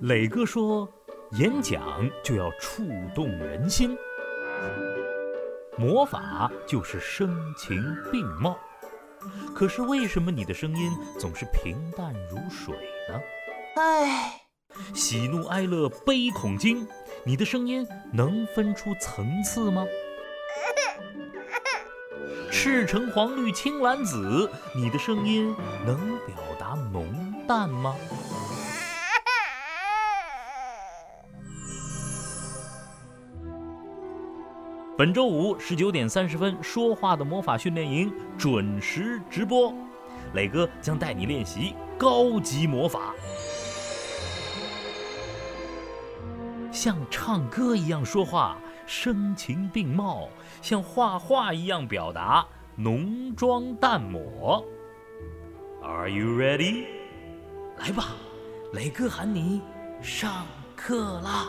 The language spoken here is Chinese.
磊哥说，演讲就要触动人心，魔法就是声情并茂。可是为什么你的声音总是平淡如水呢？唉，喜怒哀乐悲恐惊，你的声音能分出层次吗？赤橙黄绿青蓝紫，你的声音能表达浓淡吗？本周五十九点三十分，说话的魔法训练营准时直播，磊哥将带你练习高级魔法，像唱歌一样说话，声情并茂；像画画一样表达，浓妆淡抹。Are you ready？来吧，磊哥喊你上课啦！